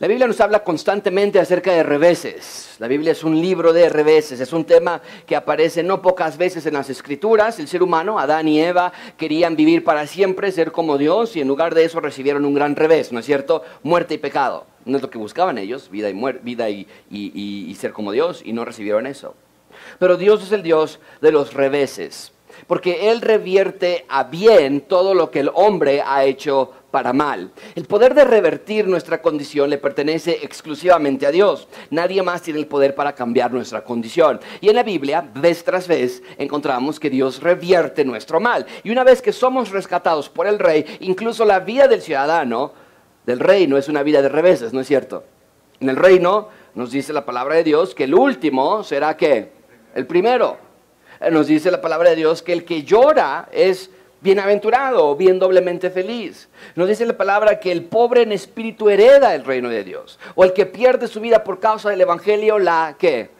La Biblia nos habla constantemente acerca de reveses. La Biblia es un libro de reveses, es un tema que aparece no pocas veces en las escrituras. El ser humano, Adán y Eva, querían vivir para siempre, ser como Dios, y en lugar de eso recibieron un gran revés, ¿no es cierto? Muerte y pecado. No es lo que buscaban ellos, vida y, vida y, y ser como Dios, y no recibieron eso. Pero Dios es el Dios de los reveses, porque Él revierte a bien todo lo que el hombre ha hecho para mal. El poder de revertir nuestra condición le pertenece exclusivamente a Dios. Nadie más tiene el poder para cambiar nuestra condición. Y en la Biblia, vez tras vez, encontramos que Dios revierte nuestro mal. Y una vez que somos rescatados por el rey, incluso la vida del ciudadano del reino es una vida de reveses, ¿no es cierto? En el reino nos dice la palabra de Dios que el último será que el primero. Nos dice la palabra de Dios que el que llora es bienaventurado, bien doblemente feliz. Nos dice la palabra que el pobre en espíritu hereda el reino de Dios. O el que pierde su vida por causa del evangelio, la que.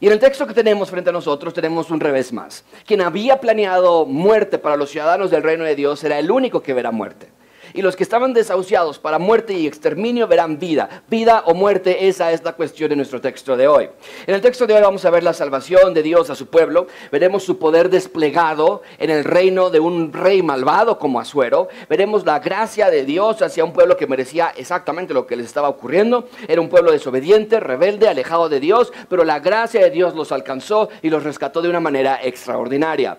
Y en el texto que tenemos frente a nosotros tenemos un revés más. Quien había planeado muerte para los ciudadanos del reino de Dios era el único que verá muerte y los que estaban desahuciados para muerte y exterminio verán vida. Vida o muerte, esa es la cuestión de nuestro texto de hoy. En el texto de hoy vamos a ver la salvación de Dios a su pueblo, veremos su poder desplegado en el reino de un rey malvado como Asuero, veremos la gracia de Dios hacia un pueblo que merecía exactamente lo que les estaba ocurriendo, era un pueblo desobediente, rebelde, alejado de Dios, pero la gracia de Dios los alcanzó y los rescató de una manera extraordinaria.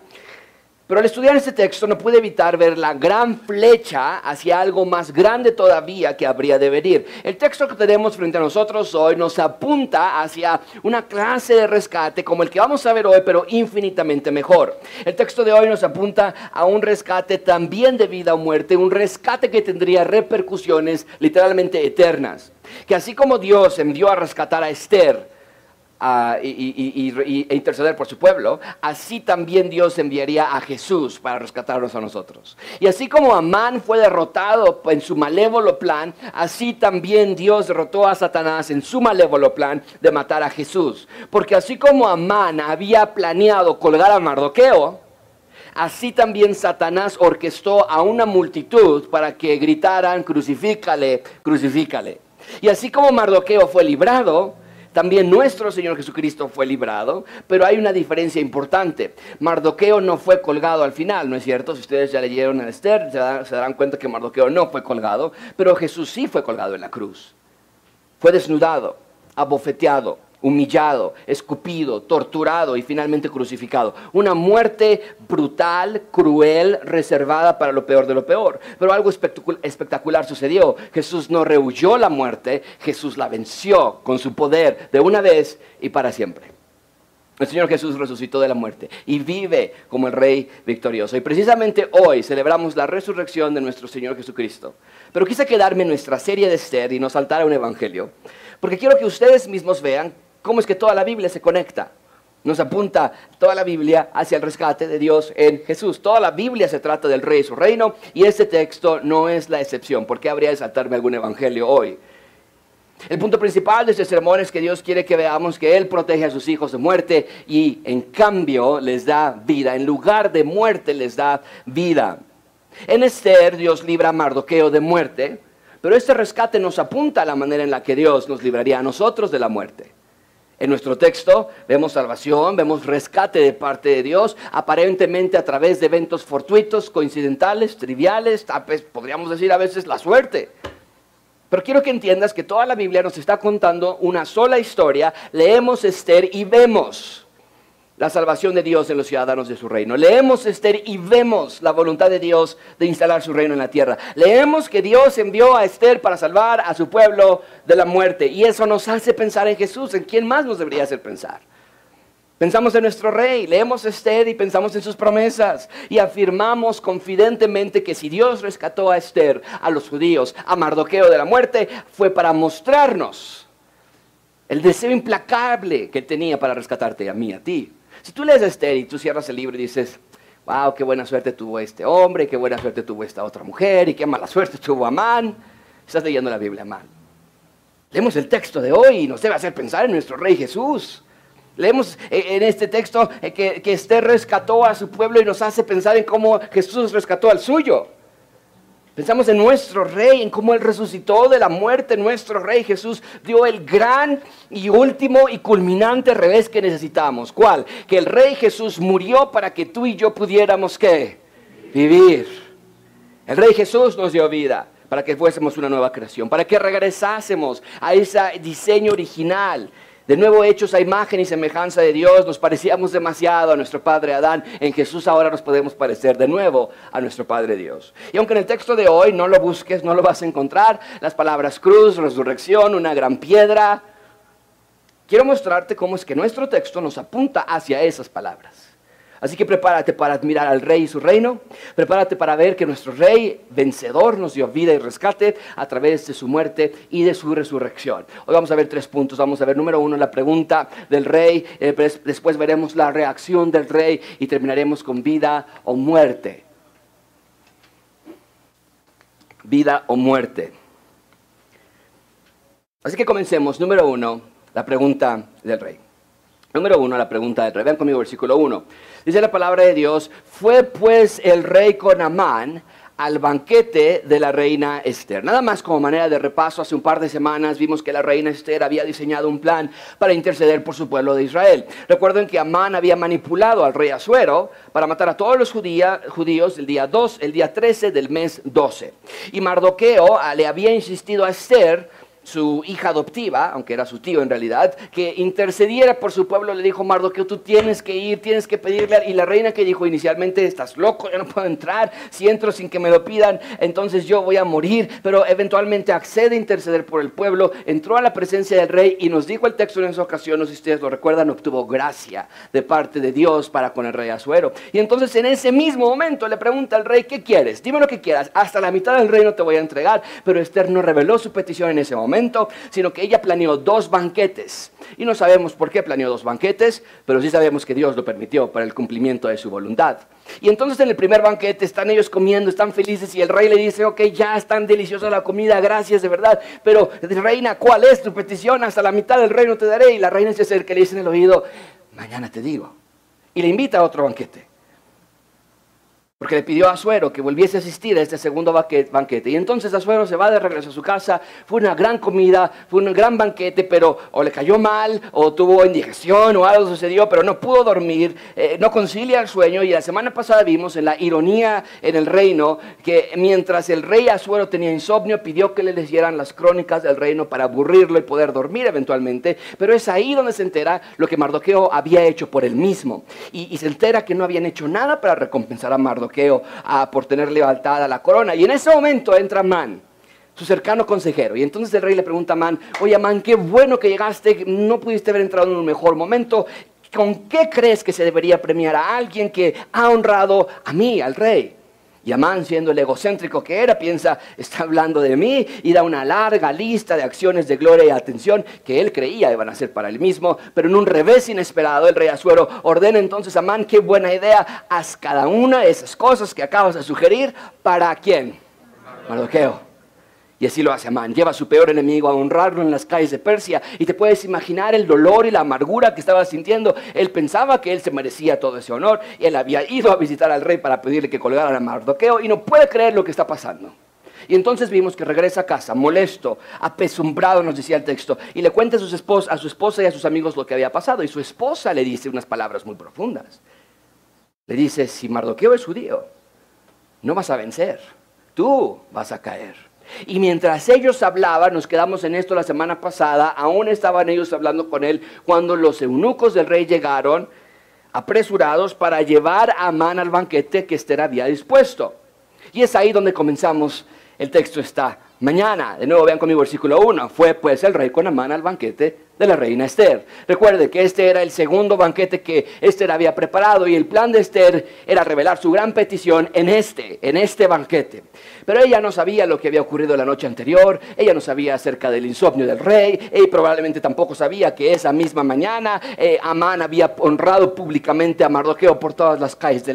Pero al estudiar este texto no pude evitar ver la gran flecha hacia algo más grande todavía que habría de venir. El texto que tenemos frente a nosotros hoy nos apunta hacia una clase de rescate como el que vamos a ver hoy, pero infinitamente mejor. El texto de hoy nos apunta a un rescate también de vida o muerte, un rescate que tendría repercusiones literalmente eternas. Que así como Dios envió a rescatar a Esther, y, e interceder por su pueblo, así también Dios enviaría a Jesús para rescatarnos a nosotros. Y así como Amán fue derrotado en su malévolo plan, así también Dios derrotó a Satanás en su malévolo plan de matar a Jesús. Porque así como Amán había planeado colgar a Mardoqueo, así también Satanás orquestó a una multitud para que gritaran, crucifícale, crucifícale. Y así como Mardoqueo fue librado, también nuestro Señor Jesucristo fue librado, pero hay una diferencia importante. Mardoqueo no fue colgado al final, ¿no es cierto? Si ustedes ya leyeron a Esther, se, darán cuenta que Mardoqueo no fue colgado, pero Jesús sí fue colgado en la cruz. Fue desnudado, abofeteado, humillado, escupido, torturado y finalmente crucificado. Una muerte brutal, cruel, reservada para lo peor de lo peor. Pero algo espectacular sucedió. Jesús no rehuyó la muerte, Jesús la venció con su poder de una vez y para siempre. El Señor Jesús resucitó de la muerte y vive como el Rey victorioso. Y precisamente hoy celebramos la resurrección de nuestro Señor Jesucristo. Pero quise quedarme en nuestra serie de Esther y no saltar a un evangelio, porque quiero que ustedes mismos vean ¿Cómo es que toda la Biblia se conecta? Nos apunta toda la Biblia hacia el rescate de Dios en Jesús. Toda la Biblia se trata del rey y su reino y este texto no es la excepción. ¿Por qué habría de saltarme algún evangelio hoy? El punto principal de este sermón es que Dios quiere que veamos que Él protege a sus hijos de muerte y en cambio les da vida. En lugar de muerte les da vida. En Esther Dios libra a Mardoqueo de muerte, pero este rescate nos apunta a la manera en la que Dios nos libraría a nosotros de la muerte. En nuestro texto vemos salvación, vemos rescate de parte de Dios, aparentemente a través de eventos fortuitos, coincidentales, triviales, podríamos decir a veces la suerte. Pero quiero que entiendas que toda la Biblia nos está contando una sola historia, leemos Esther y vemos la salvación de Dios en los ciudadanos de su reino. Leemos Esther y vemos la voluntad de Dios de instalar su reino en la tierra. Leemos que Dios envió a Esther para salvar a su pueblo de la muerte. Y eso nos hace pensar en Jesús. ¿En quién más nos debería hacer pensar? Pensamos en nuestro rey, leemos Esther y pensamos en sus promesas y afirmamos confidentemente que si Dios rescató a Esther, a los judíos, a Mardoqueo de la muerte, fue para mostrarnos el deseo implacable que tenía para rescatarte a mí, a ti. Si tú lees Esther y tú cierras el libro y dices, wow, qué buena suerte tuvo este hombre, qué buena suerte tuvo esta otra mujer y qué mala suerte tuvo Amán, estás leyendo la Biblia mal. Leemos el texto de hoy y nos debe hacer pensar en nuestro Rey Jesús. Leemos eh, en este texto eh, que, que Esther rescató a su pueblo y nos hace pensar en cómo Jesús rescató al suyo. Pensamos en nuestro rey, en cómo Él resucitó de la muerte. Nuestro rey Jesús dio el gran y último y culminante revés que necesitamos. ¿Cuál? Que el rey Jesús murió para que tú y yo pudiéramos qué? Vivir. El rey Jesús nos dio vida para que fuésemos una nueva creación, para que regresásemos a ese diseño original de nuevo hechos a imagen y semejanza de Dios, nos parecíamos demasiado a nuestro Padre Adán. En Jesús ahora nos podemos parecer de nuevo a nuestro Padre Dios. Y aunque en el texto de hoy no lo busques, no lo vas a encontrar, las palabras cruz, resurrección, una gran piedra, quiero mostrarte cómo es que nuestro texto nos apunta hacia esas palabras. Así que prepárate para admirar al rey y su reino. Prepárate para ver que nuestro rey vencedor nos dio vida y rescate a través de su muerte y de su resurrección. Hoy vamos a ver tres puntos. Vamos a ver número uno la pregunta del rey. Eh, después veremos la reacción del rey y terminaremos con vida o muerte. Vida o muerte. Así que comencemos. Número uno, la pregunta del rey. Número uno, la pregunta del rey. Vean conmigo versículo uno. Dice la palabra de Dios, fue pues el rey con Amán al banquete de la reina Esther. Nada más como manera de repaso, hace un par de semanas vimos que la reina Esther había diseñado un plan para interceder por su pueblo de Israel. Recuerden que Amán había manipulado al rey Asuero para matar a todos los judíos el día 2, el día 13 del mes 12. Y Mardoqueo le había insistido a Esther su hija adoptiva, aunque era su tío en realidad, que intercediera por su pueblo, le dijo Mardoqueo, tú tienes que ir, tienes que pedirle. Y la reina que dijo inicialmente, estás loco, yo no puedo entrar, si entro sin que me lo pidan, entonces yo voy a morir. Pero eventualmente accede a interceder por el pueblo, entró a la presencia del rey y nos dijo el texto en esa ocasión, no sé si ustedes lo recuerdan, obtuvo gracia de parte de Dios para con el rey Azuero. Y entonces en ese mismo momento le pregunta al rey, ¿qué quieres? Dime lo que quieras, hasta la mitad del reino te voy a entregar. Pero Esther no reveló su petición en ese momento sino que ella planeó dos banquetes. Y no sabemos por qué planeó dos banquetes, pero sí sabemos que Dios lo permitió para el cumplimiento de su voluntad. Y entonces en el primer banquete están ellos comiendo, están felices y el rey le dice, ok, ya es tan deliciosa la comida, gracias de verdad, pero reina, ¿cuál es tu petición? Hasta la mitad del reino te daré. Y la reina se acerca y le dice en el oído, mañana te digo. Y le invita a otro banquete porque le pidió a Azuero que volviese a asistir a este segundo banquete. Y entonces Azuero se va de regreso a su casa, fue una gran comida, fue un gran banquete, pero o le cayó mal, o tuvo indigestión, o algo sucedió, pero no pudo dormir, eh, no concilia el sueño. Y la semana pasada vimos en la ironía en el reino que mientras el rey Azuero tenía insomnio, pidió que le leyeran las crónicas del reino para aburrirlo y poder dormir eventualmente. Pero es ahí donde se entera lo que Mardoqueo había hecho por él mismo. Y, y se entera que no habían hecho nada para recompensar a Mardoqueo por tener levantada la corona. Y en ese momento entra Man, su cercano consejero. Y entonces el rey le pregunta a Man, oye Man, qué bueno que llegaste, no pudiste haber entrado en un mejor momento. ¿Con qué crees que se debería premiar a alguien que ha honrado a mí, al rey? Y Amán, siendo el egocéntrico que era, piensa, está hablando de mí y da una larga lista de acciones de gloria y atención que él creía iban a ser para él mismo, pero en un revés inesperado el rey Azuero ordena entonces a Amán, qué buena idea, haz cada una de esas cosas que acabas de sugerir, ¿para quién? Mardoqueo. Y así lo hace Amán. Lleva a su peor enemigo a honrarlo en las calles de Persia. Y te puedes imaginar el dolor y la amargura que estaba sintiendo. Él pensaba que él se merecía todo ese honor. Y él había ido a visitar al rey para pedirle que colgara a Mardoqueo. Y no puede creer lo que está pasando. Y entonces vimos que regresa a casa, molesto, apesumbrado, nos decía el texto, y le cuenta a, a su esposa y a sus amigos lo que había pasado. Y su esposa le dice unas palabras muy profundas. Le dice, si Mardoqueo es judío, no vas a vencer, tú vas a caer. Y mientras ellos hablaban, nos quedamos en esto la semana pasada, aún estaban ellos hablando con él cuando los eunucos del rey llegaron apresurados para llevar a Amán al banquete que Esther había dispuesto. Y es ahí donde comenzamos, el texto está mañana. De nuevo vean conmigo versículo 1. Fue pues el rey con Amán al banquete de la reina Esther. Recuerde que este era el segundo banquete que Esther había preparado y el plan de Esther era revelar su gran petición en este, en este banquete. Pero ella no sabía lo que había ocurrido la noche anterior, ella no sabía acerca del insomnio del rey, y probablemente tampoco sabía que esa misma mañana eh, Amán había honrado públicamente a Mardoqueo por todas las calles de,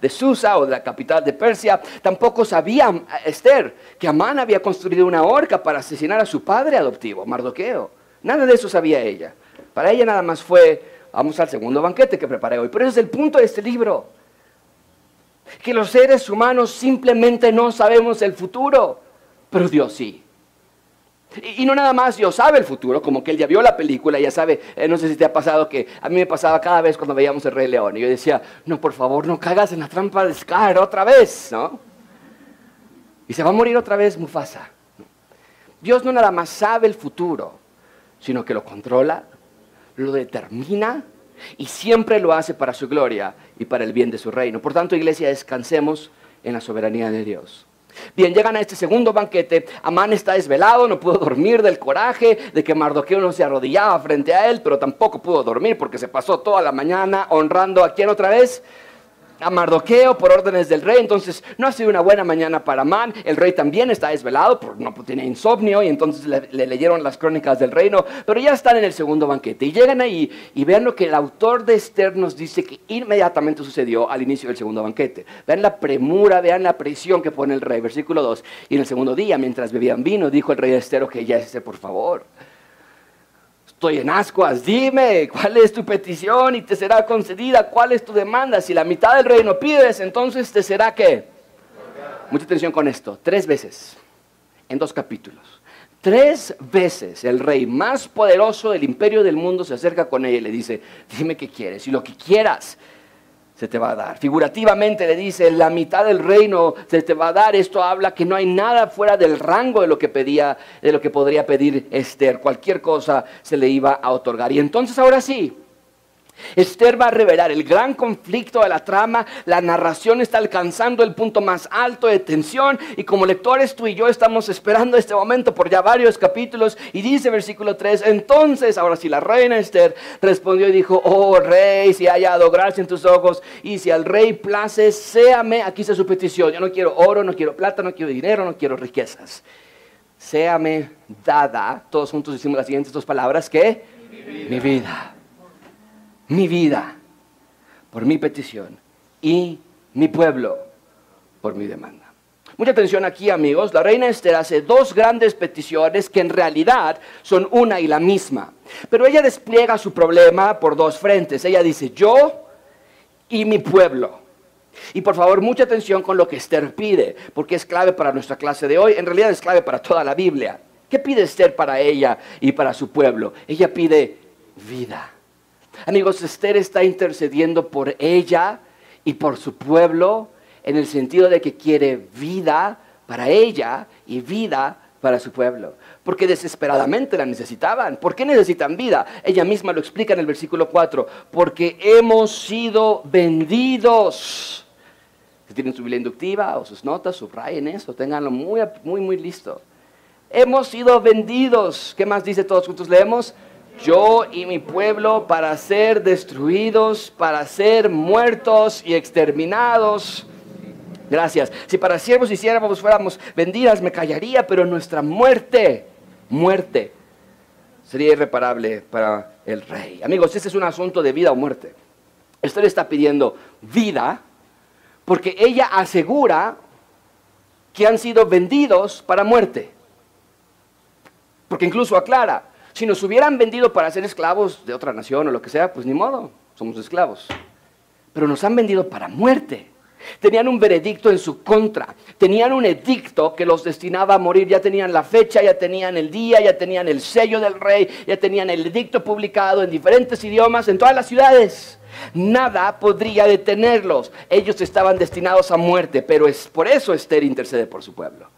de, Susa o de la capital de Persia. Tampoco sabía Esther que Amán había construido una horca para asesinar a su padre adoptivo, Mardoqueo. Nada de eso sabía ella. Para ella nada más fue, vamos al segundo banquete que preparé hoy. Pero ese es el punto de este libro. que los seres humanos simplemente no sabemos el futuro, pero Dios sí. Y, no nada más Dios sabe el futuro, como que Él ya vio la película, ya sabe, eh, no sé si te ha pasado que a mí me pasaba cada vez cuando veíamos el Rey León, y yo decía, no, por favor, no cagas en la trampa de Scar otra vez, ¿no? Y se va a morir otra vez Mufasa. Dios no nada más sabe el futuro, sino que lo controla, lo determina y siempre lo hace para su gloria y para el bien de su reino. Por tanto, iglesia, descansemos en la soberanía de Dios. Bien, llegan a este segundo banquete. Amán está desvelado, no pudo dormir del coraje de que Mardoqueo no se arrodillaba frente a él, pero tampoco pudo dormir porque se pasó toda la mañana honrando a quién otra vez? A Mardoqueo por órdenes del rey. Entonces no ha sido una buena mañana para Amán. El rey también está desvelado, no tiene insomnio y entonces le, leyeron las crónicas del reino. Pero ya están en el segundo banquete y llegan ahí y vean lo que el autor de Esther nos dice que inmediatamente sucedió al inicio del segundo banquete. Vean la premura, vean la presión que pone el rey. Versículo 2. Y en el segundo día, mientras bebían vino, dijo el rey de Esther, que ya esté por favor estoy en ascuas, dime cuál es tu petición y te será concedida, cuál es tu demanda. Si la mitad del reino pides, entonces te será que... Mucha atención con esto, tres veces, en dos capítulos. Tres veces el rey más poderoso del imperio del mundo se acerca con ella y le dice, dime qué quieres y lo que quieras se te va a dar. Figurativamente le dice, la mitad del reino se te va a dar. Esto habla que no hay nada fuera del rango de lo que pedía, de lo que podría pedir Esther. Cualquier cosa se le iba a otorgar. Y entonces ahora sí, Esther va a revelar el gran conflicto de la trama, la narración está alcanzando el punto más alto de tensión y como lectores tú y yo estamos esperando este momento por ya varios capítulos y dice versículo 3, entonces ahora si la reina Esther respondió y dijo, oh rey, si haya hallado gracia en tus ojos y si al rey place, séame, aquí está su petición, yo no quiero oro, no quiero plata, no quiero dinero, no quiero riquezas, séame dada, todos juntos decimos las siguientes dos palabras, que mi vida. Mi vida por mi petición y mi pueblo por mi demanda. Mucha atención aquí amigos, la reina Esther hace dos grandes peticiones que en realidad son una y la misma, pero ella despliega su problema por dos frentes. Ella dice yo y mi pueblo. Y por favor, mucha atención con lo que Esther pide, porque es clave para nuestra clase de hoy, en realidad es clave para toda la Biblia. ¿Qué pide Esther para ella y para su pueblo? Ella pide vida. Amigos, Esther está intercediendo por ella y por su pueblo en el sentido de que quiere vida para ella y vida para su pueblo. Porque desesperadamente la necesitaban. ¿Por qué necesitan vida? Ella misma lo explica en el versículo 4. Porque hemos sido vendidos. Si tienen su Biblia inductiva o sus notas, subrayen eso, tenganlo muy, muy, muy listo. Hemos sido vendidos. ¿Qué más dice todos juntos? Leemos yo y mi pueblo para ser destruidos, para ser muertos y exterminados. Gracias. Si para siervos y siervos fuéramos vendidas, me callaría, pero nuestra muerte, muerte, sería irreparable para el rey. Amigos, este es un asunto de vida o muerte. Esto le está pidiendo vida porque ella asegura que han sido vendidos para muerte. Porque incluso aclara, si nos hubieran vendido para ser esclavos de otra nación o lo que sea, pues ni modo, somos esclavos. Pero nos han vendido para muerte. Tenían un veredicto en su contra. Tenían un edicto que los destinaba a morir. Ya tenían la fecha, ya tenían el día, ya tenían el sello del rey, ya tenían el edicto publicado en diferentes idiomas en todas las ciudades. Nada podría detenerlos. Ellos estaban destinados a muerte, pero es por eso Esther intercede por su pueblo.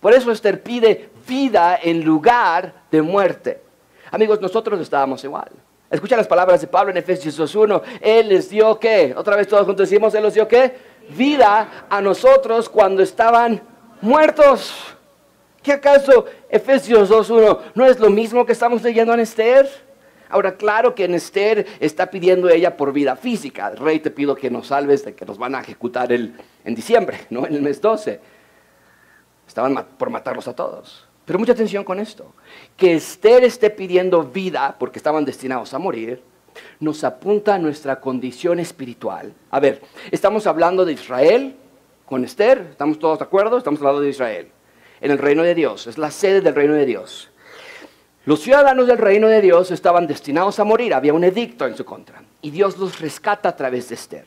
Por eso Esther pide vida en lugar de muerte. Amigos, nosotros estábamos igual. Escucha las palabras de Pablo en Efesios 2.1. Él les dio qué? Otra vez todos juntos decimos, Él les dio qué? Vida a nosotros cuando estaban muertos. ¿Qué acaso Efesios 2.1 no es lo mismo que estamos leyendo en Esther? Ahora, claro que en Esther está pidiendo ella por vida física. Rey, te pido que nos salves de que nos van a ejecutar el, en diciembre, ¿no? En el mes 12. Estaban por matarlos a todos. Pero mucha atención con esto. Que Esther esté pidiendo vida porque estaban destinados a morir, nos apunta a nuestra condición espiritual. A ver, estamos hablando de Israel con Esther, ¿estamos todos de acuerdo? Estamos hablando de Israel, en el reino de Dios, es la sede del reino de Dios. Los ciudadanos del reino de Dios estaban destinados a morir, había un edicto en su contra, y Dios los rescata a través de Esther.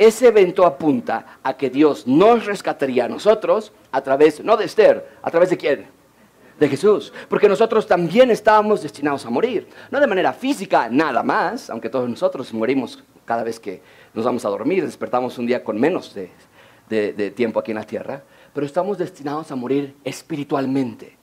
Ese evento apunta a que Dios nos rescataría a nosotros a través, no de Esther, a través de quién? De Jesús. Porque nosotros también estábamos destinados a morir. No de manera física, nada más, aunque todos nosotros morimos cada vez que nos vamos a dormir, despertamos un día con menos de, de tiempo aquí en la tierra, pero estamos destinados a morir espiritualmente.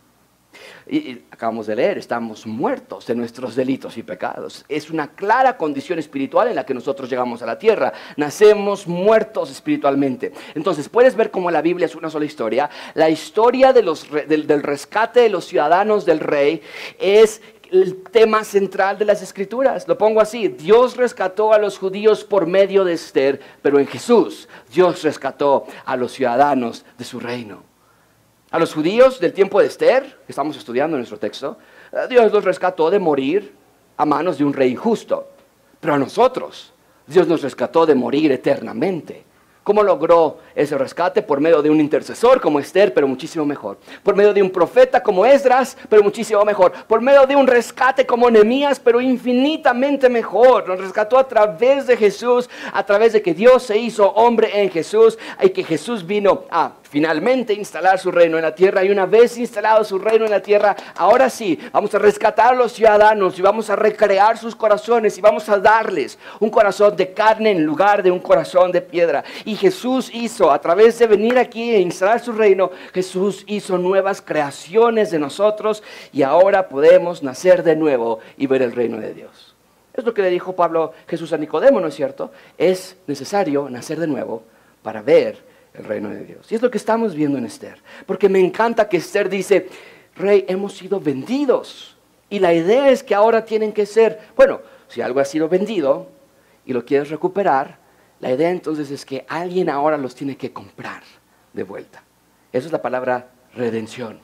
Y, acabamos de leer, estamos muertos de nuestros delitos y pecados. Es una clara condición espiritual en la que nosotros llegamos a la tierra. Nacemos muertos espiritualmente. Entonces, puedes ver cómo la Biblia es una sola historia. La historia del, del rescate de los ciudadanos del rey es el tema central de las escrituras. Lo pongo así, Dios rescató a los judíos por medio de Esther, pero en Jesús Dios rescató a los ciudadanos de su reino. A los judíos del tiempo de Esther, que estamos estudiando en nuestro texto, eh, Dios los rescató de morir a manos de un rey injusto. Pero a nosotros, Dios nos rescató de morir eternamente. ¿Cómo logró ese rescate? Por medio de un intercesor como Esther, pero muchísimo mejor. Por medio de un profeta como Esdras, pero muchísimo mejor. Por medio de un rescate como Nehemías, pero infinitamente mejor. Nos rescató a través de Jesús, a través de que Dios se hizo hombre en Jesús y que Jesús vino a finalmente instalar su reino en la tierra y una vez instalado su reino en la tierra, ahora sí, vamos a rescatar a los ciudadanos y vamos a recrear sus corazones y vamos a darles un corazón de carne en lugar de un corazón de piedra. Y Jesús hizo, a través de venir aquí e instalar su reino, Jesús hizo nuevas creaciones de nosotros y ahora podemos nacer de nuevo y ver el reino de Dios. Es lo que le dijo Pablo Jesús a Nicodemo, ¿no es cierto? Es necesario nacer de nuevo para ver el reino de Dios. Y es lo que estamos viendo en Esther. Porque me encanta que Esther dice, rey, hemos sido vendidos. Y la idea es que ahora tienen que ser, bueno, si algo ha sido vendido y lo quieres recuperar, la idea entonces es que alguien ahora los tiene que comprar de vuelta. Esa es la palabra redención.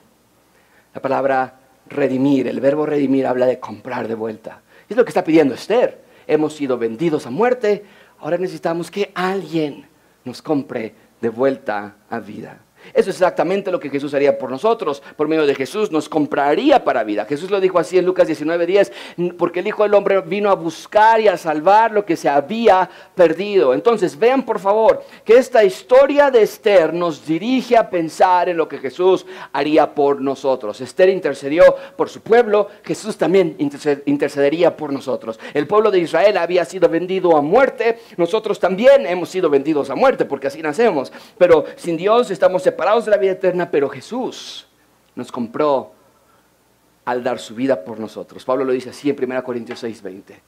La palabra redimir, el verbo redimir habla de comprar de vuelta. Es lo que está pidiendo Esther. Hemos sido vendidos a muerte, ahora necesitamos que alguien nos compre de vuelta a vida. Eso es exactamente lo que Jesús haría por nosotros. Por medio de Jesús nos compraría para vida. Jesús lo dijo así en Lucas 19:10, porque el Hijo del Hombre vino a buscar y a salvar lo que se había perdido. Entonces, vean por favor que esta historia de Esther nos dirige a pensar en lo que Jesús haría por nosotros. Esther intercedió por su pueblo, Jesús también intercedería por nosotros. El pueblo de Israel había sido vendido a muerte, nosotros también hemos sido vendidos a muerte, porque así nacemos. Pero sin Dios estamos separados separados de la vida eterna, pero Jesús nos compró al dar su vida por nosotros. Pablo lo dice así en 1 Corintios 6:20.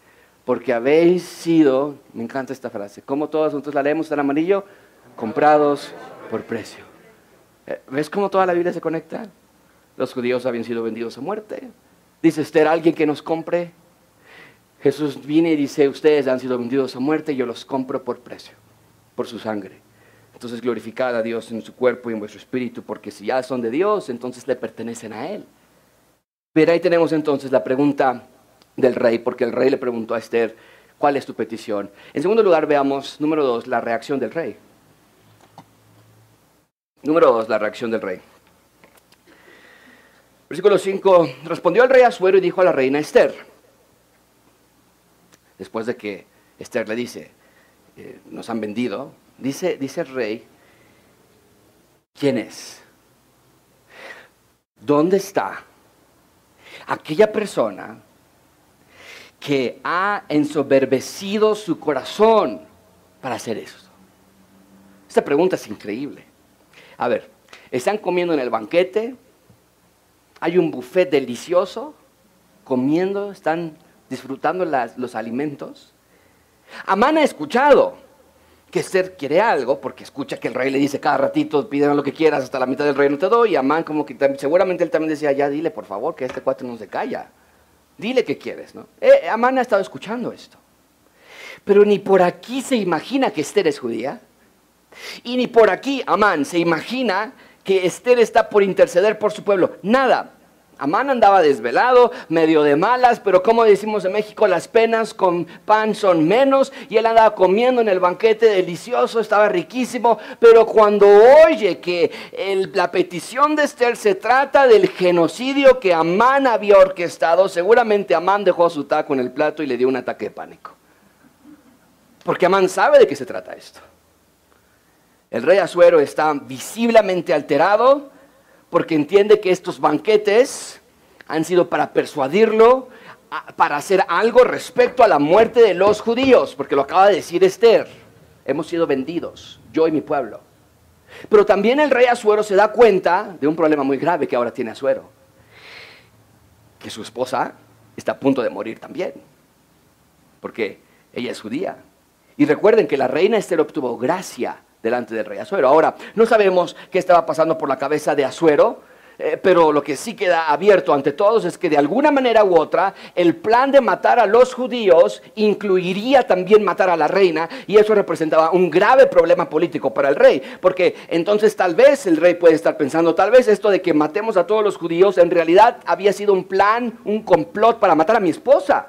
Porque habéis sido, me encanta esta frase, como todos nosotros la leemos en amarillo, comprados por precio. Eh, ¿Ves cómo toda la Biblia se conecta? Los judíos habían sido vendidos a muerte. Dice Esther, alguien que nos compre. Jesús viene y dice, ustedes han sido vendidos a muerte, yo los compro por precio, por su sangre. Entonces glorificad a Dios en su cuerpo y en vuestro espíritu, porque si ya son de Dios, entonces le pertenecen a Él. Pero ahí tenemos entonces la pregunta del rey, porque el rey le preguntó a Esther, ¿cuál es tu petición? En segundo lugar, veamos, número dos, la reacción del rey. Número dos, la reacción del rey. Versículo 5, respondió el rey Asuero y dijo a la reina Esther, después de que Esther le dice, eh, nos han vendido, Dice, dice el rey, ¿quién es? ¿Dónde está aquella persona que ha ensoberbecido su corazón para hacer eso? Esta pregunta es increíble. A ver, están comiendo en el banquete, hay un buffet delicioso, comiendo, están disfrutando los alimentos. Amán ha escuchado que Esther quiere algo, porque escucha que el rey le dice cada ratito, pídeme lo que quieras, hasta la mitad del reino te doy, y Amán como que seguramente él también decía, ya dile por favor que este cuate no se calla, dile que quieres, ¿no? Eh, Amán ha estado escuchando esto, pero ni por aquí se imagina que Esther es judía, y ni por aquí Amán se imagina que Esther está por interceder por su pueblo, nada, Amán andaba desvelado, medio de malas, pero como decimos en México, las penas con pan son menos. Y él andaba comiendo en el banquete delicioso, estaba riquísimo. Pero cuando oye que la petición de Esther se trata del genocidio que Amán había orquestado, seguramente Amán dejó su taco en el plato y le dio un ataque de pánico. Porque Amán sabe de qué se trata esto. El rey Azuero está visiblemente alterado porque entiende que estos banquetes han sido para persuadirlo, para hacer algo respecto a la muerte de los judíos, porque lo acaba de decir Esther, hemos sido vendidos, yo y mi pueblo. Pero también el rey Azuero se da cuenta de un problema muy grave que ahora tiene Azuero, que su esposa está a punto de morir también, porque ella es judía. Y recuerden que la reina Esther obtuvo gracia delante del rey Azuero. Ahora, no sabemos qué estaba pasando por la cabeza de Azuero, eh, pero lo que sí queda abierto ante todos es que de alguna manera u otra el plan de matar a los judíos incluiría también matar a la reina y eso representaba un grave problema político para el rey, porque entonces tal vez el rey puede estar pensando, tal vez esto de que matemos a todos los judíos en realidad había sido un plan, un complot para matar a mi esposa.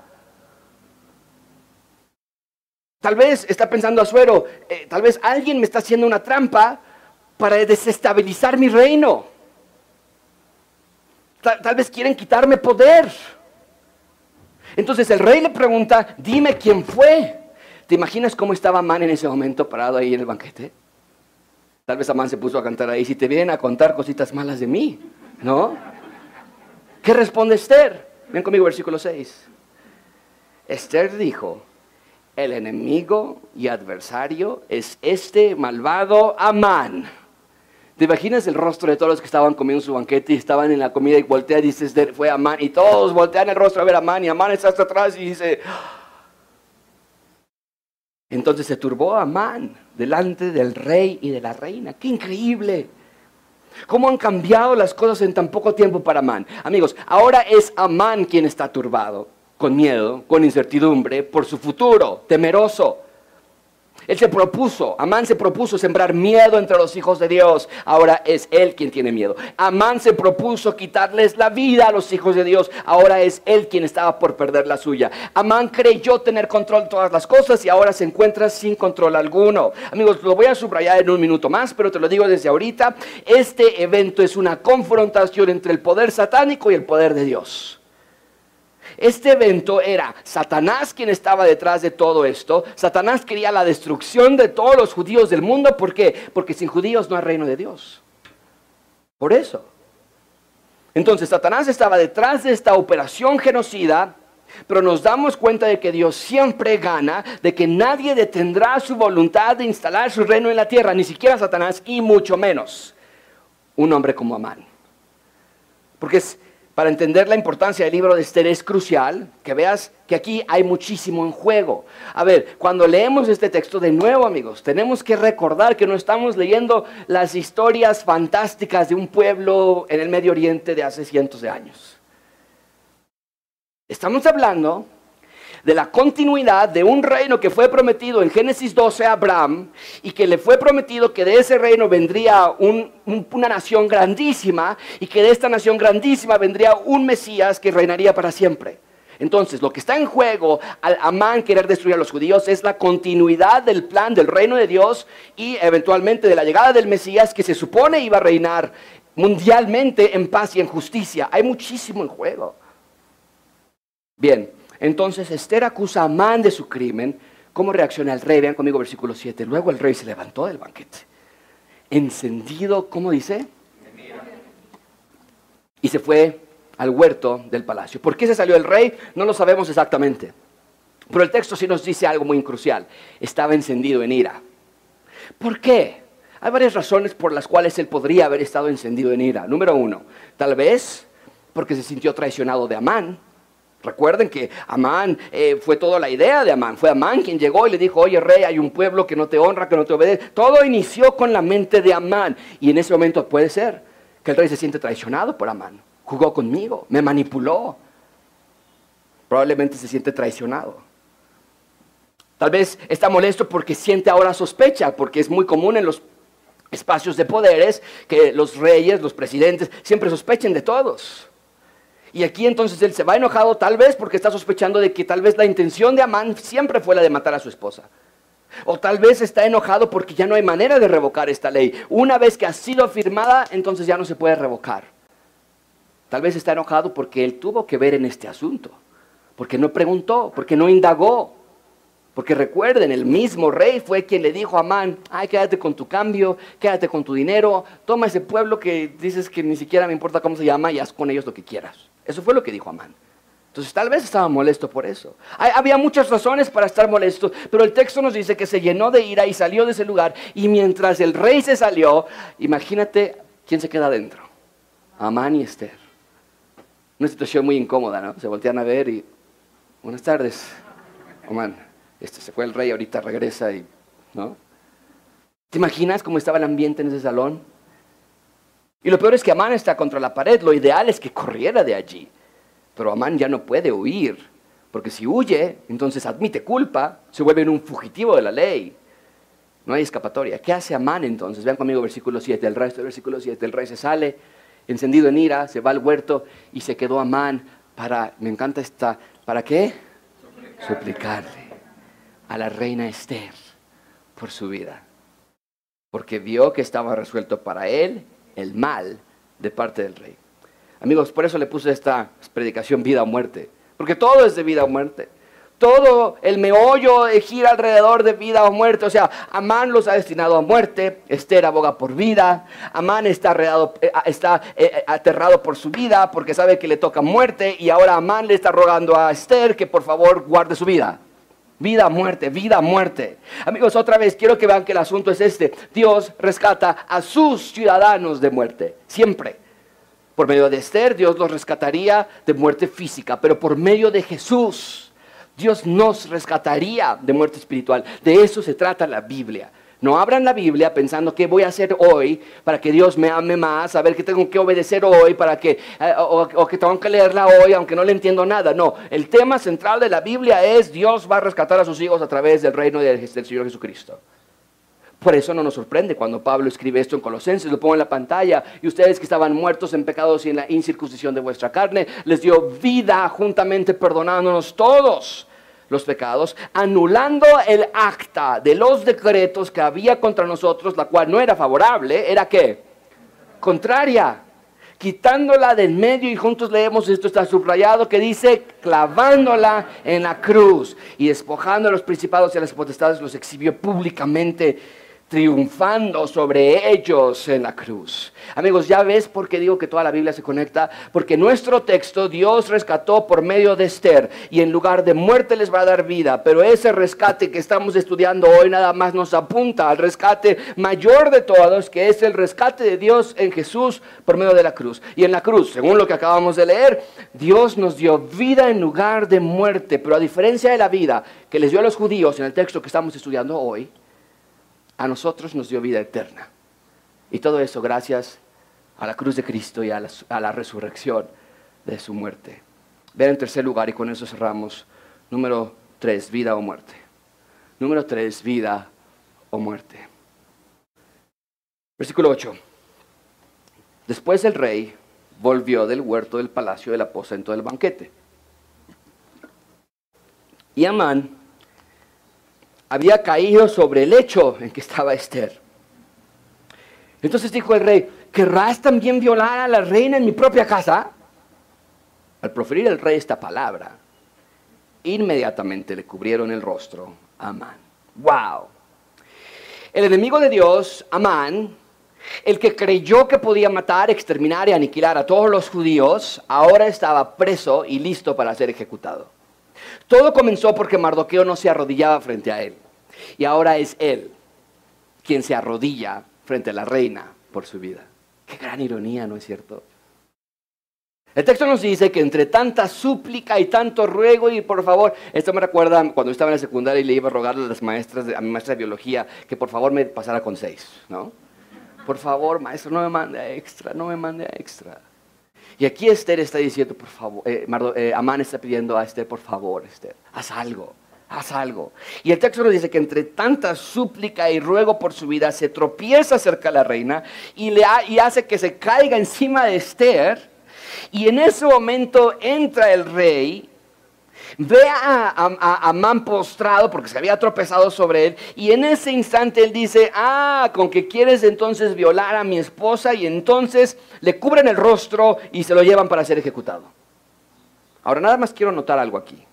Tal vez está pensando Azuero, eh, tal vez alguien me está haciendo una trampa para desestabilizar mi reino. Tal, tal, vez quieren quitarme poder. Entonces el rey le pregunta, dime quién fue. ¿Te imaginas cómo estaba Amán en ese momento parado ahí en el banquete? Tal vez Amán se puso a cantar ahí, si te vienen a contar cositas malas de mí, ¿no? ¿Qué responde Esther? Ven conmigo, versículo 6. Esther dijo, el enemigo y adversario es este malvado Amán. ¿Te imaginas el rostro de todos los que estaban comiendo su banquete y estaban en la comida y voltea y dices, fue Amán? Y todos voltean el rostro a ver a Amán y Amán está hasta atrás y dice... Entonces se turbó Amán delante del rey y de la reina. ¡Qué increíble! ¿Cómo han cambiado las cosas en tan poco tiempo para Amán? Amigos, ahora es Amán quien está turbado con miedo, con incertidumbre por su futuro, temeroso. Él se propuso, Amán se propuso sembrar miedo entre los hijos de Dios. Ahora es él quien tiene miedo. Amán se propuso quitarles la vida a los hijos de Dios. Ahora es él quien estaba por perder la suya. Amán creyó tener control de todas las cosas y ahora se encuentra sin control alguno. Amigos, lo voy a subrayar en un minuto más, pero te lo digo desde ahorita. Este evento es una confrontación entre el poder satánico y el poder de Dios. Este evento era Satanás quien estaba detrás de todo esto. Satanás quería la destrucción de todos los judíos del mundo. ¿Por qué? Porque sin judíos no hay reino de Dios. Por eso. Entonces Satanás estaba detrás de esta operación genocida, pero nos damos cuenta de que Dios siempre gana, de que nadie detendrá su voluntad de instalar su reino en la tierra, ni siquiera Satanás y mucho menos un hombre como Amán. Porque es, para entender la importancia del libro de Esther es crucial que veas que aquí hay muchísimo en juego. A ver, cuando leemos este texto de nuevo, amigos, tenemos que recordar que no estamos leyendo las historias fantásticas de un pueblo en el Medio Oriente de hace cientos de años. Estamos hablando de la continuidad de un reino que fue prometido en Génesis 12 a Abraham y que le fue prometido que de ese reino vendría una nación grandísima y que de esta nación grandísima vendría un Mesías que reinaría para siempre. Entonces, lo que está en juego al Amán querer destruir a los judíos es la continuidad del plan del reino de Dios y eventualmente de la llegada del Mesías que se supone iba a reinar mundialmente en paz y en justicia. Hay muchísimo en juego. Bien, entonces Esther acusa a Amán de su crimen. ¿Cómo reacciona el rey? Vean conmigo versículo 7. Luego el rey se levantó del banquete. Encendido, ¿cómo dice? Y se fue al huerto del palacio. ¿Por qué se salió el rey? No lo sabemos exactamente. Pero el texto sí nos dice algo muy crucial. Estaba encendido en ira. ¿Por qué? Hay varias razones por las cuales él podría haber estado encendido en ira. Número uno, tal vez porque se sintió traicionado de Amán. Recuerden que Amán eh, fue toda la idea de Amán. Fue Amán quien llegó y le dijo, oye rey, hay un pueblo que no te honra, que no te obedece. Todo inició con la mente de Amán. Y en ese momento puede ser que el rey se siente traicionado por Amán. Jugó conmigo, me manipuló. Probablemente se siente traicionado. Tal vez está molesto porque siente ahora sospecha, porque es muy común en los espacios de poderes que los reyes, los presidentes, siempre sospechen de todos. Y aquí entonces él se va enojado tal vez porque está sospechando de que tal vez la intención de Amán siempre fue la de matar a su esposa. O tal vez está enojado porque ya no hay manera de revocar esta ley. Una vez que ha sido firmada, entonces ya no se puede revocar. Tal vez está enojado porque él tuvo que ver en este asunto, porque no preguntó, porque no indagó. Porque recuerden, el mismo rey fue quien le dijo a Amán, ay, quédate con tu cambio, quédate con tu dinero, toma ese pueblo que dices que ni siquiera me importa cómo se llama y haz con ellos lo que quieras. Eso fue lo que dijo Amán. Entonces tal vez estaba molesto por eso. había muchas razones para estar molesto, pero el texto nos dice que se llenó de ira y salió de ese lugar. Y mientras el rey se salió, imagínate quién se queda adentro. Amán y Esther. Una situación muy incómoda, ¿no? Se voltean a ver y, buenas tardes, Amán. Este, se fue el rey, ahorita regresa y, ¿no? ¿Te imaginas cómo estaba el ambiente en ese salón? Y lo peor es que Amán está contra la pared. Lo ideal es que corriera de allí. Pero Amán ya no puede huir, porque si huye, entonces admite culpa, se vuelve un fugitivo de la ley. No hay escapatoria. ¿Qué hace Amán entonces? Vean conmigo versículo 7, el resto del versículo 7. El rey se sale, encendido en ira, se va al huerto y se quedó Amán para, me encanta esta, ¿para qué? Suplicarle a la reina Esther por su vida. Porque vio que estaba resuelto para él el mal de parte del rey. Amigos, por eso le puse esta predicación vida o muerte. Porque todo es de vida o muerte. Todo el meollo gira alrededor de vida o muerte. O sea, Amán los ha destinado a muerte. Esther aboga por vida. Amán está, eh, está eh, eh, aterrado por su vida porque sabe que le toca muerte. Y ahora Amán le está rogando a Esther que por favor guarde su vida. Vida, muerte, vida, muerte. Amigos, otra vez quiero que vean que el asunto es este. Dios rescata a sus ciudadanos de muerte. Siempre. Por medio de Esther, Dios los rescataría de muerte física, pero por medio de Jesús, Dios nos rescataría de muerte espiritual. De eso se trata la Biblia. No abran la Biblia pensando qué voy a hacer hoy para que Dios me ame más, a ver qué tengo que obedecer hoy, para que, eh, o, que tengo que leerla hoy, aunque no le entiendo nada. No, el tema central de la Biblia es Dios va a rescatar a sus hijos a través del reino del Señor Jesucristo. Por eso no nos sorprende cuando Pablo escribe esto en Colosenses, lo pongo en la pantalla, y ustedes que estaban muertos en pecados y en la incircuncisión de vuestra carne, les dio vida juntamente perdonándonos todos los pecados, anulando el acta de los decretos que había contra nosotros, la cual no era favorable, era qué? Contraria, quitándola del medio y juntos leemos, esto está subrayado, que dice clavándola en la cruz y despojando a los principados y a las potestades, los exhibió públicamente triunfando sobre ellos en la cruz. Amigos, ya ves por qué digo que toda la Biblia se conecta, porque nuestro texto Dios rescató por medio de Esther y en lugar de muerte les va a dar vida, pero ese rescate que estamos estudiando hoy nada más nos apunta al rescate mayor de todos, que es el rescate de Dios en Jesús por medio de la cruz. Y en la cruz, según lo que acabamos de leer, Dios nos dio vida en lugar de muerte, pero a diferencia de la vida que les dio a los judíos en el texto que estamos estudiando hoy, a nosotros nos dio vida eterna. Y todo eso gracias a la cruz de Cristo y a la, resurrección de su muerte. Vean en tercer lugar, y con eso cerramos, número tres, vida o muerte. Número tres, vida o muerte. Versículo 8. Después el rey volvió del huerto del palacio del aposento del banquete. Y Amán había caído sobre el lecho en que estaba Esther. Entonces dijo el rey, ¿querrás también violar a la reina en mi propia casa? Al proferir el rey esta palabra, inmediatamente le cubrieron el rostro a Amán. ¡Wow! El enemigo de Dios, Amán, el que creyó que podía matar, exterminar y aniquilar a todos los judíos, ahora estaba preso y listo para ser ejecutado. Todo comenzó porque Mardoqueo no se arrodillaba frente a él. Y ahora es él quien se arrodilla frente a la reina por su vida. Qué gran ironía, ¿no es cierto? El texto nos dice que entre tanta súplica y tanto ruego y por favor, esto me recuerda cuando estaba en la secundaria y le iba a rogar a las maestras, a mi maestra de biología, que por favor me pasara con seis, ¿no? Por favor, maestro, no me mande a extra, no me mande a extra. Y aquí Esther está diciendo, por favor, eh, eh, Amán está pidiendo a Esther, por favor, Esther, haz algo, haz algo. Y el texto nos dice que entre tanta súplica y ruego por su vida, se tropieza cerca de la reina y, le y hace que se caiga encima de Esther. Y en ese momento entra el rey, ve a, Amán postrado porque se había tropezado sobre él, y en ese instante él dice, ah, con que quieres entonces violar a mi esposa, y entonces le cubren el rostro y se lo llevan para ser ejecutado. Ahora nada más quiero notar algo aquí.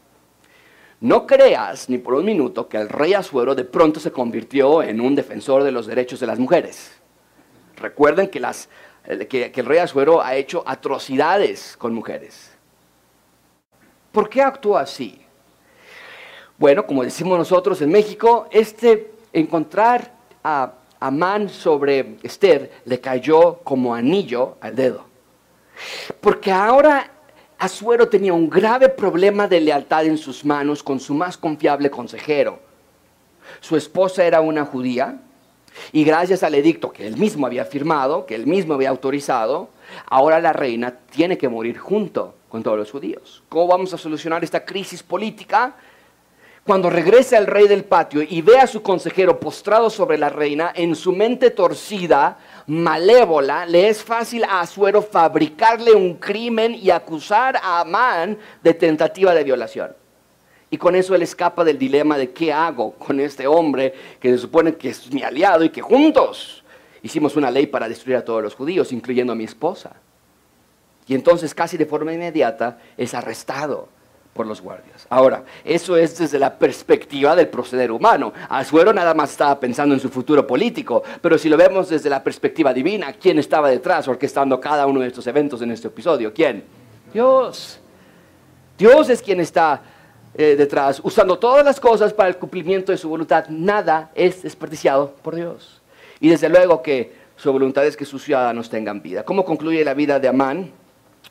No creas ni por un minuto que el rey Asuero de pronto se convirtió en un defensor de los derechos de las mujeres. Recuerden que, las, que, el rey Asuero ha hecho atrocidades con mujeres. ¿Por qué actuó así? Bueno, como decimos nosotros en México, este encontrar a Amán sobre Esther le cayó como anillo al dedo. Porque ahora Asuero tenía un grave problema de lealtad en sus manos con su más confiable consejero. Su esposa era una judía y gracias al edicto que él mismo había firmado, que él mismo había autorizado, ahora la reina tiene que morir junto con todos los judíos. ¿Cómo vamos a solucionar esta crisis política? Cuando regrese al rey del patio y ve a su consejero postrado sobre la reina, en su mente torcida, malévola, le es fácil a Azuero fabricarle un crimen y acusar a Amán de tentativa de violación. Y con eso él escapa del dilema de qué hago con este hombre que se supone que es mi aliado y que juntos hicimos una ley para destruir a todos los judíos, incluyendo a mi esposa. Y entonces casi de forma inmediata es arrestado por los guardias. Ahora, eso es desde la perspectiva del proceder humano. Azuero nada más estaba pensando en su futuro político, pero si lo vemos desde la perspectiva divina, ¿quién estaba detrás orquestando cada uno de estos eventos en este episodio? ¿Quién? Dios. Dios es quien está eh, detrás, usando todas las cosas para el cumplimiento de su voluntad. Nada es desperdiciado por Dios. Y desde luego que su voluntad es que sus ciudadanos tengan vida. ¿Cómo concluye la vida de Amán?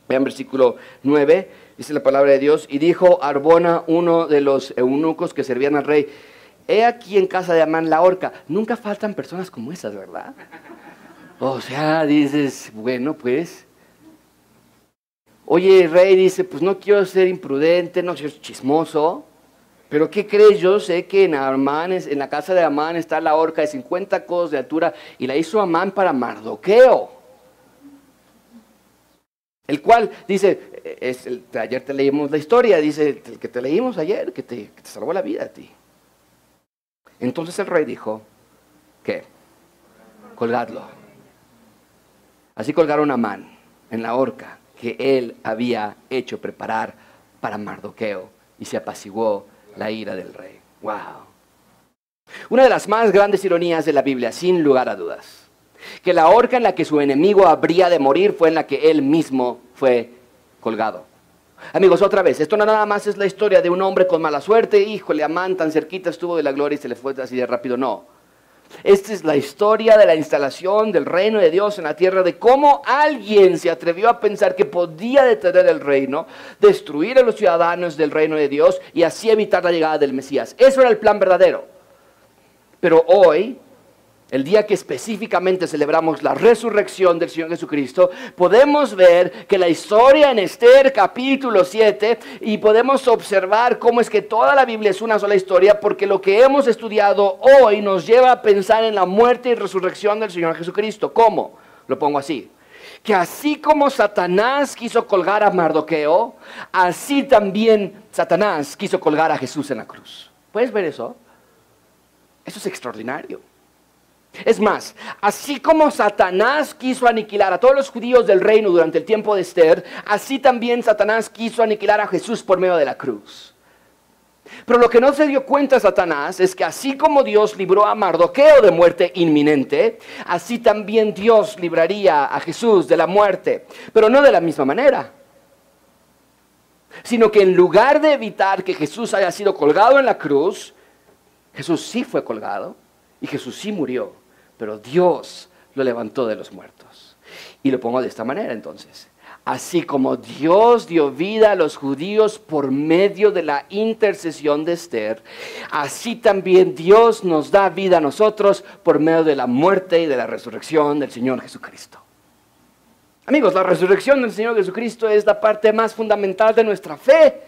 Vean versículo 9 dice la palabra de Dios, y dijo Arbona, uno de los eunucos que servían al rey, he aquí en casa de Amán la horca. Nunca faltan personas como esas, ¿verdad? O sea, dices, bueno, pues. Oye, el rey dice, pues no quiero ser imprudente, no quiero ser chismoso, pero ¿qué crees? Yo sé que en, Amán, en la casa de Amán está la horca de 50 codos de altura y la hizo Amán para Mardoqueo. El cual dice, es el, ayer te leímos la historia, dice el que te leímos ayer, que te, salvó la vida a ti. Entonces el rey dijo, ¿qué? Colgadlo. Así colgaron a Man en la horca que él había hecho preparar para Mardoqueo y se apaciguó la ira del rey. ¡Wow! Una de las más grandes ironías de la Biblia, sin lugar a dudas, que la horca en la que su enemigo habría de morir fue en la que él mismo fue colgado. Amigos, otra vez, esto no nada más es la historia de un hombre con mala suerte, híjole, Amán tan cerquita estuvo de la gloria y se le fue así de rápido, no. Esta es la historia de la instalación del reino de Dios en la tierra, de cómo alguien se atrevió a pensar que podía detener el reino, destruir a los ciudadanos del reino de Dios y así evitar la llegada del Mesías. Eso era el plan verdadero. Pero hoy el día que específicamente celebramos la resurrección del Señor Jesucristo, podemos ver que la historia en Esther capítulo 7 y podemos observar cómo es que toda la Biblia es una sola historia porque lo que hemos estudiado hoy nos lleva a pensar en la muerte y resurrección del Señor Jesucristo. ¿Cómo? Lo pongo así que así como Satanás quiso colgar a Mardoqueo, así también Satanás quiso colgar a Jesús en la cruz. ¿Puedes ver eso? Eso es extraordinario. Es más, así como Satanás quiso aniquilar a todos los judíos del reino durante el tiempo de Esther, así también Satanás quiso aniquilar a Jesús por medio de la cruz. Pero lo que no se dio cuenta Satanás es que así como Dios libró a Mardoqueo de muerte inminente, así también Dios libraría a Jesús de la muerte, pero no de la misma manera. Sino que en lugar de evitar que Jesús haya sido colgado en la cruz, Jesús sí fue colgado y Jesús sí murió pero Dios lo levantó de los muertos. Y lo pongo de esta manera entonces. Así como Dios dio vida a los judíos por medio de la intercesión de Esther, así también Dios nos da vida a nosotros por medio de la muerte y de la resurrección del Señor Jesucristo. Amigos, la resurrección del Señor Jesucristo es la parte más fundamental de nuestra fe.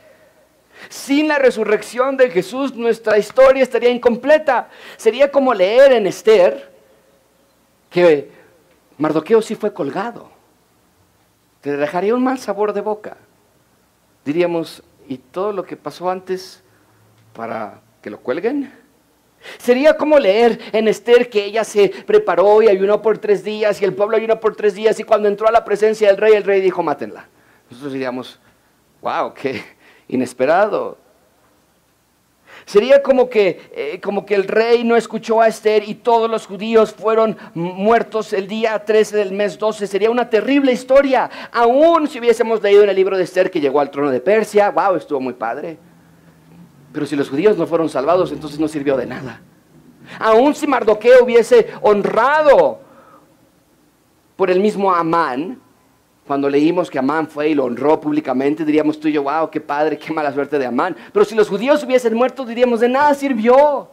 Sin la resurrección de Jesús, nuestra historia estaría incompleta. Sería como leer en Esther que Mardoqueo sí fue colgado. te dejaría un mal sabor de boca. Diríamos, ¿y todo lo que pasó antes para que lo cuelguen? Sería como leer en Esther que ella se preparó y ayunó por tres días y el pueblo ayunó por tres días y cuando entró a la presencia del rey, el rey dijo, mátenla. Nosotros diríamos, wow, qué inesperado. Sería como que, eh, como que el rey no escuchó a Esther y todos los judíos fueron muertos el día 13 del mes 12. Sería una terrible historia. Aún si hubiésemos leído en el libro de Esther que llegó al trono de Persia, wow, estuvo muy padre. Pero si los judíos no fueron salvados, entonces no sirvió de nada. Aún si Mardoqueo hubiese honrado por el mismo Amán, cuando leímos que Amán fue y lo honró públicamente, diríamos tú y yo, wow, qué padre, qué mala suerte de Amán. Pero si los judíos hubiesen muerto, diríamos, de nada sirvió.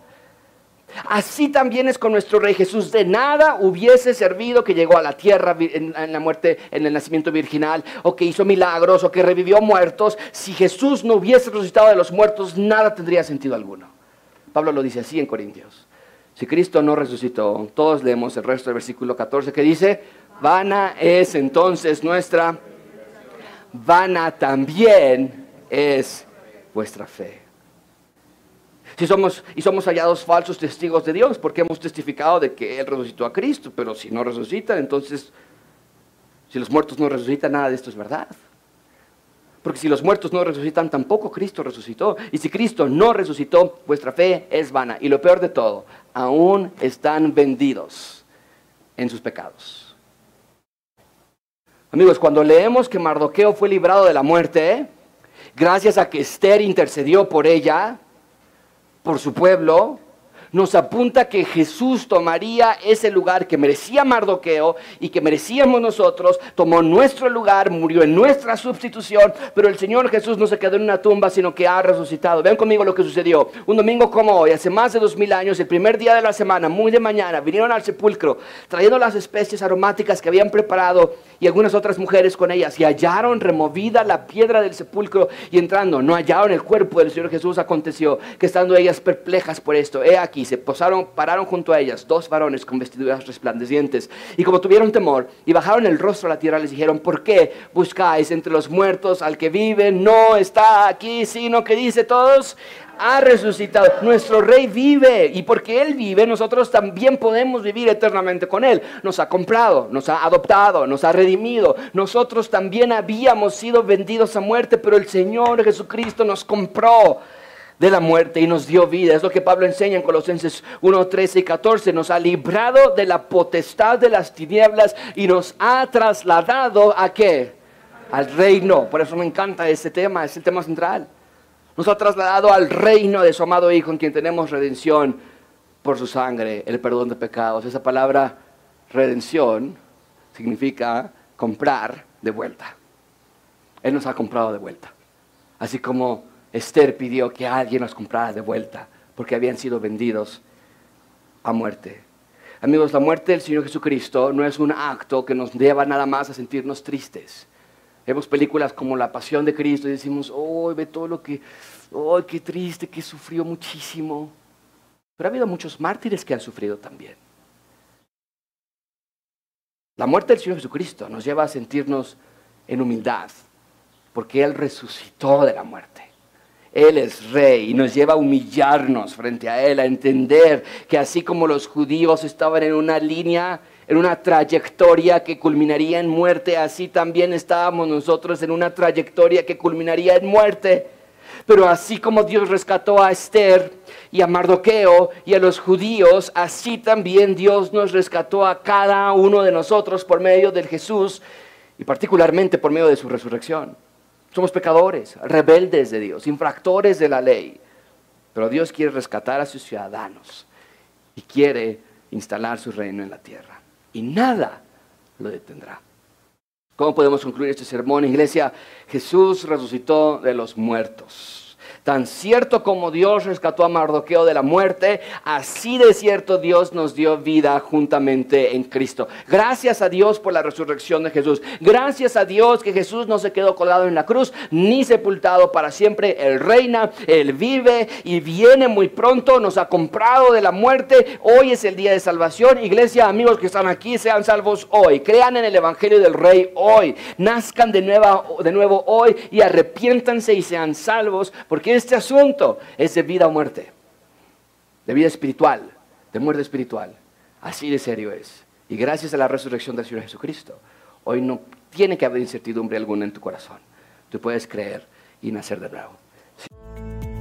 Así también es con nuestro Rey Jesús. De nada hubiese servido que llegó a la tierra en, la muerte, en el nacimiento virginal, o que hizo milagros, o que revivió muertos. Si Jesús no hubiese resucitado de los muertos, nada tendría sentido alguno. Pablo lo dice así en Corintios. Si Cristo no resucitó, todos leemos el resto del versículo 14 que dice, Vana es entonces nuestra, vana también es vuestra fe. Si somos, y somos hallados falsos testigos de Dios, porque hemos testificado de que Él resucitó a Cristo, pero si no resucitan, entonces, si los muertos no resucitan, nada de esto es verdad. Porque si los muertos no resucitan, tampoco Cristo resucitó. Y si Cristo no resucitó, vuestra fe es vana. Y lo peor de todo, aún están vendidos en sus pecados. Amigos, cuando leemos que Mardoqueo fue librado de la muerte, gracias a que Esther intercedió por ella, por su pueblo, nos apunta que Jesús tomaría ese lugar que merecía Mardoqueo y que merecíamos nosotros, tomó nuestro lugar, murió en nuestra sustitución, pero el Señor Jesús no se quedó en una tumba, sino que ha resucitado. Vean conmigo lo que sucedió. Un domingo como hoy, hace más de dos mil años, el primer día de la semana, muy de mañana, vinieron al sepulcro trayendo las especies aromáticas que habían preparado y algunas otras mujeres con ellas y hallaron removida la piedra del sepulcro y entrando, no hallaron el cuerpo del Señor Jesús. Aconteció que estando ellas perplejas por esto, he aquí, se posaron, pararon junto a ellas dos varones con vestiduras resplandecientes. Y como tuvieron temor y bajaron el rostro a la tierra, les dijeron, ¿por qué buscáis entre los muertos al que vive? No está aquí, sino que dice todos, ha resucitado. Nuestro rey vive y porque Él vive, nosotros también podemos vivir eternamente con Él. Nos ha comprado, nos ha adoptado, nos ha redimido. Nosotros también habíamos sido vendidos a muerte, pero el Señor Jesucristo nos compró de la muerte y nos dio vida. Es lo que Pablo enseña en Colosenses 1, 13 y 14. Nos ha librado de la potestad de las tinieblas y nos ha trasladado a qué? Al reino. Por eso me encanta este tema, es el tema central. Nos ha trasladado al reino de su amado Hijo en quien tenemos redención por su sangre, el perdón de pecados. Esa palabra redención significa comprar de vuelta. Él nos ha comprado de vuelta. Así como Esther pidió que alguien nos comprara de vuelta porque habían sido vendidos a muerte. Amigos, la muerte del Señor Jesucristo no es un acto que nos lleva nada más a sentirnos tristes. Vemos películas como La Pasión de Cristo y decimos, oh, ve todo lo que, oh, qué triste, que sufrió muchísimo. Pero ha habido muchos mártires que han sufrido también. La muerte del Señor Jesucristo nos lleva a sentirnos en humildad, porque Él resucitó de la muerte. Él es rey y nos lleva a humillarnos frente a Él, a entender que así como los judíos estaban en una línea, en una trayectoria que culminaría en muerte, así también estábamos nosotros en una trayectoria que culminaría en muerte. Pero así como Dios rescató a Esther y a Mardoqueo y a los judíos, así también Dios nos rescató a cada uno de nosotros por medio de Jesús y particularmente por medio de su resurrección. Somos pecadores, rebeldes de Dios, infractores de la ley. Pero Dios quiere rescatar a sus ciudadanos y quiere instalar su reino en la tierra. Y nada lo detendrá. ¿Cómo podemos concluir este sermón, iglesia? Jesús resucitó de los muertos. Tan cierto como Dios rescató a Mardoqueo de la muerte, así de cierto Dios nos dio vida juntamente en Cristo. Gracias a Dios por la resurrección de Jesús. Gracias a Dios que Jesús no se quedó colgado en la cruz ni sepultado para siempre. Él reina, Él vive y viene muy pronto. Nos ha comprado de la muerte. Hoy es el día de salvación. Iglesia, amigos que están aquí, sean salvos hoy. Crean en el Evangelio del Rey hoy. Nazcan de, nueva, de nuevo hoy y arrepiéntanse y sean salvos porque este asunto es de vida o muerte, de vida espiritual, de muerte espiritual. Así de serio es. Y gracias a la resurrección del Señor Jesucristo, hoy no tiene que haber incertidumbre alguna en tu corazón. Tú puedes creer y nacer de nuevo.